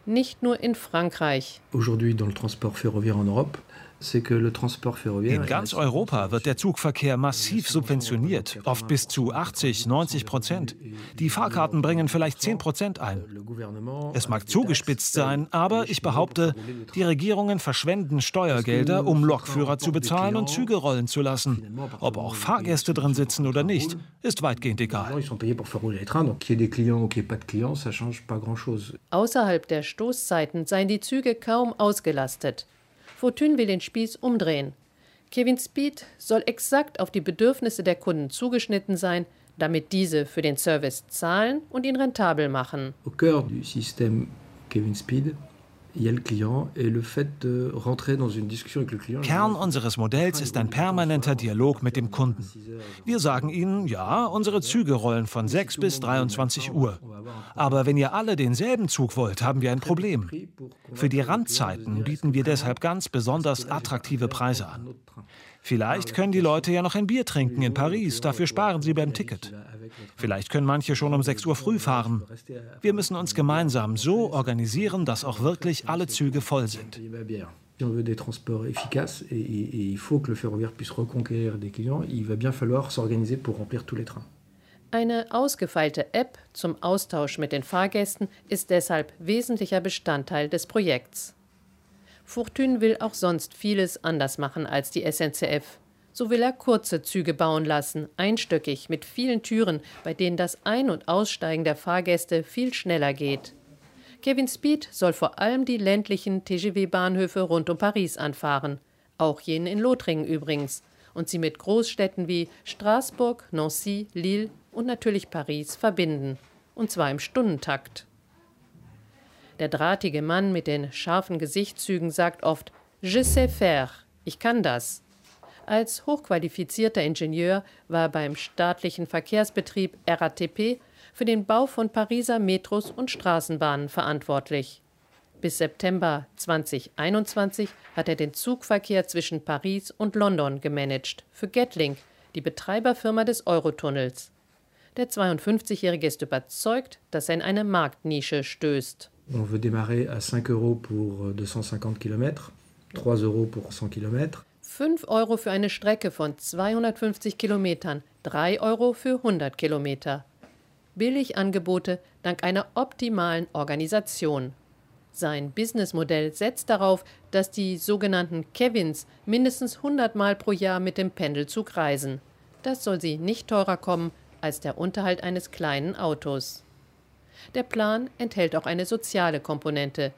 Nicht nur in Frankreich. Aujourd'hui dans le transport ferroviaire en Europe, in ganz Europa wird der Zugverkehr massiv subventioniert, oft bis zu 80, 90 Prozent. Die Fahrkarten bringen vielleicht 10 Prozent ein. Es mag zugespitzt sein, aber ich behaupte, die Regierungen verschwenden Steuergelder, um Lokführer zu bezahlen und Züge rollen zu lassen. Ob auch Fahrgäste drin sitzen oder nicht, ist weitgehend egal. Außerhalb der Stoßzeiten seien die Züge kaum ausgelastet. Fortune will den Spieß umdrehen. Kevin Speed soll exakt auf die Bedürfnisse der Kunden zugeschnitten sein, damit diese für den Service zahlen und ihn rentabel machen. Au cœur du système Kevin Speed Kern unseres Modells ist ein permanenter Dialog mit dem Kunden. Wir sagen ihnen, ja, unsere Züge rollen von 6 bis 23 Uhr. Aber wenn ihr alle denselben Zug wollt, haben wir ein Problem. Für die Randzeiten bieten wir deshalb ganz besonders attraktive Preise an. Vielleicht können die Leute ja noch ein Bier trinken in Paris, dafür sparen sie beim Ticket. Vielleicht können manche schon um 6 Uhr früh fahren. Wir müssen uns gemeinsam so organisieren, dass auch wirklich alle Züge voll sind. Si on veut des transports efficaces et, et, et il faut que le ferroviaire puisse reconquérir des clients, il va bien falloir s'organiser pour remplir tous les trains. Eine ausgefeilte App zum Austausch mit den Fahrgästen ist deshalb wesentlicher Bestandteil des Projekts. Fortune will auch sonst vieles anders machen als die SNCF. So will er kurze Züge bauen lassen, einstöckig, mit vielen Türen, bei denen das Ein- und Aussteigen der Fahrgäste viel schneller geht. Kevin Speed soll vor allem die ländlichen TGV-Bahnhöfe rund um Paris anfahren, auch jenen in Lothringen übrigens, und sie mit Großstädten wie Straßburg, Nancy, Lille und natürlich Paris verbinden, und zwar im Stundentakt. Der drahtige Mann mit den scharfen Gesichtszügen sagt oft Je sais faire, ich kann das. Als hochqualifizierter Ingenieur war er beim staatlichen Verkehrsbetrieb RATP für den Bau von Pariser Metros und Straßenbahnen verantwortlich. Bis September 2021 hat er den Zugverkehr zwischen Paris und London gemanagt für Getlink, die Betreiberfirma des Eurotunnels. Der 52-Jährige ist überzeugt, dass er in eine Marktnische stößt. On veut démarrer à 5 euros pour 250 km, 3 euros pour 100 km. 5 Euro für eine Strecke von 250 Kilometern, 3 Euro für 100 Kilometer. Billigangebote dank einer optimalen Organisation. Sein Businessmodell setzt darauf, dass die sogenannten Kevins mindestens 100 Mal pro Jahr mit dem Pendelzug reisen. Das soll sie nicht teurer kommen als der Unterhalt eines kleinen Autos. Der Plan enthält auch eine soziale Komponente.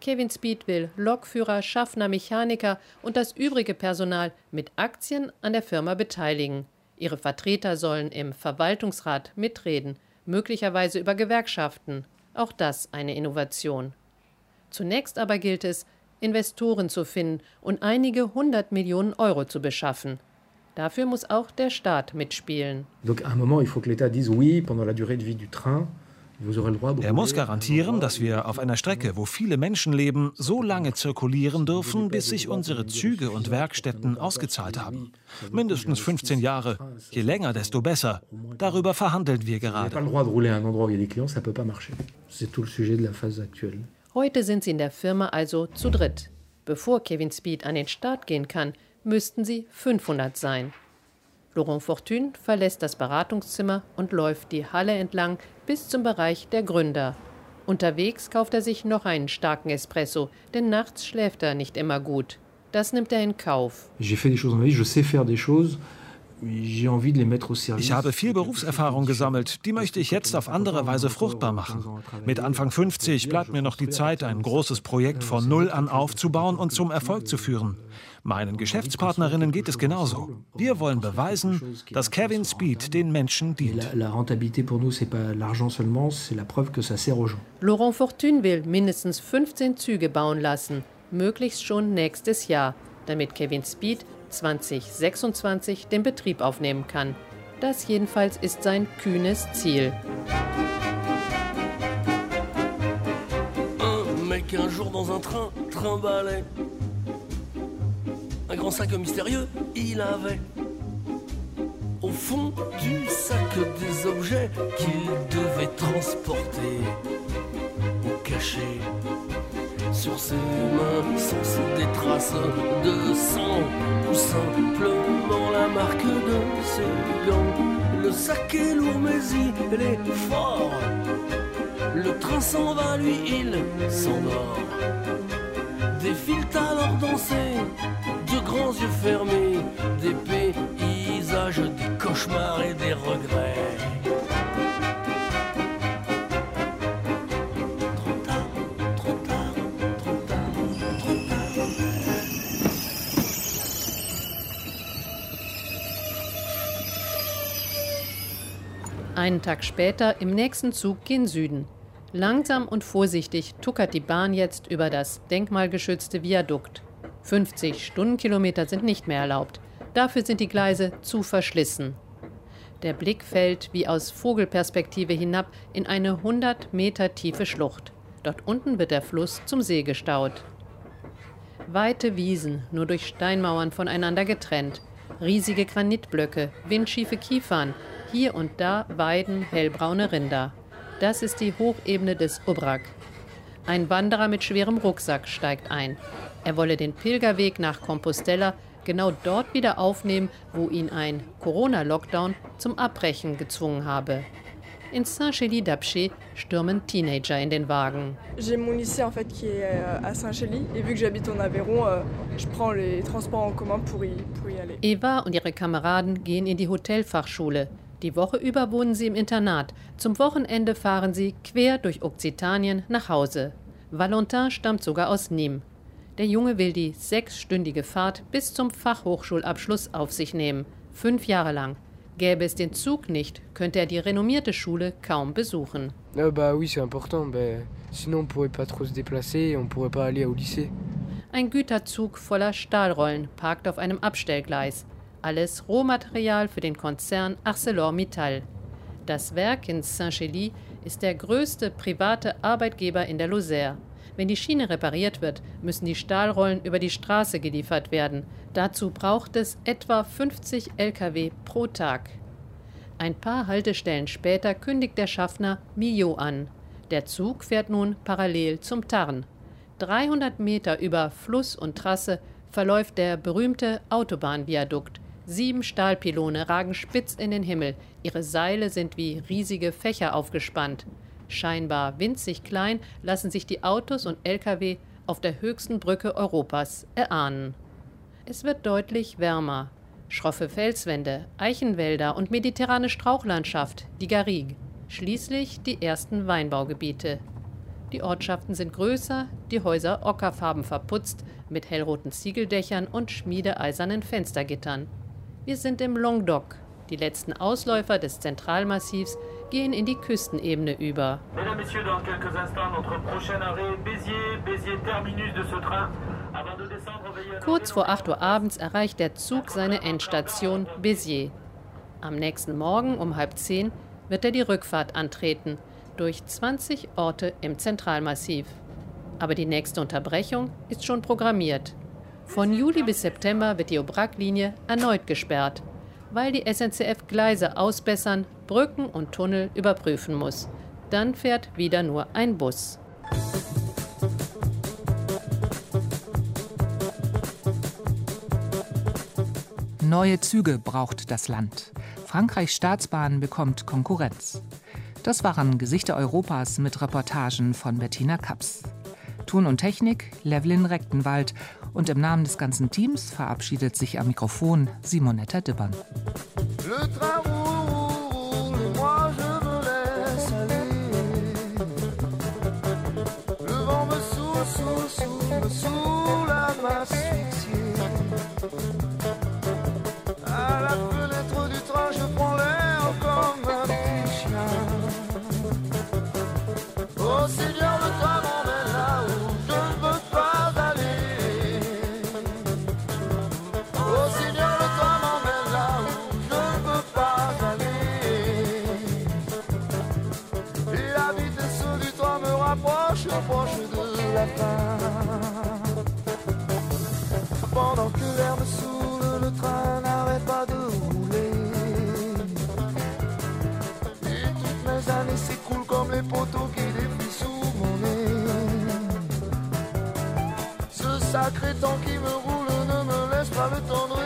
Kevin Speed will Lokführer, Schaffner, Mechaniker und das übrige Personal mit Aktien an der Firma beteiligen. Ihre Vertreter sollen im Verwaltungsrat mitreden, möglicherweise über Gewerkschaften. Auch das eine Innovation. Zunächst aber gilt es, Investoren zu finden und einige hundert Millionen Euro zu beschaffen. Dafür muss auch der Staat mitspielen. Donc à un moment, il faut que l'État dise oui, pendant la durée de vie du train, er muss garantieren, dass wir auf einer Strecke, wo viele Menschen leben, so lange zirkulieren dürfen, bis sich unsere Züge und Werkstätten ausgezahlt haben. Mindestens 15 Jahre. Je länger, desto besser. Darüber verhandeln wir gerade. Heute sind sie in der Firma also zu dritt. Bevor Kevin Speed an den Start gehen kann, müssten sie 500 sein. Laurent Fortune verlässt das Beratungszimmer und läuft die Halle entlang bis zum Bereich der Gründer. Unterwegs kauft er sich noch einen starken Espresso, denn nachts schläft er nicht immer gut. Das nimmt er in Kauf. J'ai fait des choses dans la vie, je sais faire des choses. Ich habe viel Berufserfahrung gesammelt. Die möchte ich jetzt auf andere Weise fruchtbar machen. Mit Anfang 50 bleibt mir noch die Zeit, ein großes Projekt von Null an aufzubauen und zum Erfolg zu führen. Meinen Geschäftspartnerinnen geht es genauso. Wir wollen beweisen, dass Kevin Speed den Menschen dient. Laurent Fortune will mindestens 15 Züge bauen lassen, möglichst schon nächstes Jahr. damit Kevin Speed 2026 den Betrieb aufnehmen kann. Das jedenfalls ist sein kühnes Ziel. Un mec un jour dans un train trimbalait un grand sac mystérieux, il avait au fond du sac des objets qu'il devait transporter ou cacher. Sur ses mains sans des traces de sang ou simplement la marque de ses gants. Le sac est lourd mais il est fort. Le train s'en va, lui, il s'endort. Défile alors danser, de grands yeux fermés, des paysages, des cauchemars et des regrets. Einen Tag später im nächsten Zug gen Süden. Langsam und vorsichtig tuckert die Bahn jetzt über das denkmalgeschützte Viadukt. 50 Stundenkilometer sind nicht mehr erlaubt. Dafür sind die Gleise zu verschlissen. Der Blick fällt wie aus Vogelperspektive hinab in eine 100 Meter tiefe Schlucht. Dort unten wird der Fluss zum See gestaut. Weite Wiesen, nur durch Steinmauern voneinander getrennt. Riesige Granitblöcke, windschiefe Kiefern, hier und da Weiden, hellbraune Rinder. Das ist die Hochebene des Ubrak. Ein Wanderer mit schwerem Rucksack steigt ein. Er wolle den Pilgerweg nach Compostela genau dort wieder aufnehmen, wo ihn ein Corona-Lockdown zum Abbrechen gezwungen habe. In Saint-Chély d'Apcher stürmen Teenager in den Wagen. J'ai mon lycée en fait qui est euh, à Saint-Chély et vu que j'habite en Aveyron, euh, je prends les transports en commun pour y, pour y aller. Eva und ihre Kameraden gehen in die Hotelfachschule. Die Woche über wohnen sie im Internat. Zum Wochenende fahren sie quer durch Okzitanien nach Hause. Valentin stammt sogar aus Nîmes. Der Junge will die sechsstündige Fahrt bis zum Fachhochschulabschluss auf sich nehmen. Fünf Jahre lang. Gäbe es den Zug nicht, könnte er die renommierte Schule kaum besuchen. Ah bah oui, c'est important. Bah, sinon, on pourrait pas trop se déplacer, on pourrait pas aller au lycée. Ein Güterzug voller Stahlrollen parkt auf einem Abstellgleis. Alles Rohmaterial für den Konzern ArcelorMittal. Das Werk in Saint-Chély ist der größte private Arbeitgeber in der Lozère. Wenn die Schiene repariert wird, müssen die Stahlrollen über die Straße geliefert werden. Dazu braucht es etwa 50 Lkw pro Tag. Ein paar Haltestellen später kündigt der Schaffner Millau an. Der Zug fährt nun parallel zum Tarn. 300 Meter über Fluss und Trasse verläuft der berühmte Autobahnviadukt. Sieben Stahlpylone ragen spitz in den Himmel. Ihre Seile sind wie riesige Fächer aufgespannt. Scheinbar winzig klein lassen sich die Autos und Lkw auf der höchsten Brücke Europas erahnen. Es wird deutlich wärmer. Schroffe Felswände, Eichenwälder und mediterrane Strauchlandschaft, die Garrigue. Schließlich die ersten Weinbaugebiete. Die Ortschaften sind größer, die Häuser ockerfarben verputzt, mit hellroten Ziegeldächern und schmiedeeisernen Fenstergittern. Wir sind im Languedoc. Die letzten Ausläufer des Zentralmassivs gehen in die Küstenebene über. Kurz vor 8 Uhr abends erreicht der Zug seine Endstation Béziers. Am nächsten Morgen um halb zehn wird er die Rückfahrt antreten, durch 20 Orte im Zentralmassiv. Aber die nächste Unterbrechung ist schon programmiert. Von Juli bis September wird die Aubrac-Linie erneut gesperrt, weil die SNCF Gleise ausbessern, Brücken und Tunnel überprüfen muss. Dann fährt wieder nur ein Bus. Neue Züge braucht das Land. Frankreichs Staatsbahn bekommt Konkurrenz. Das waren Gesichter Europas mit Reportagen von Bettina Kaps. Ton und Technik Levlin Rechtenwald und im Namen des ganzen Teams verabschiedet sich am Mikrofon Simonetta. Le train roule, sacré temps qui me roule ne me laisse pas le tendre.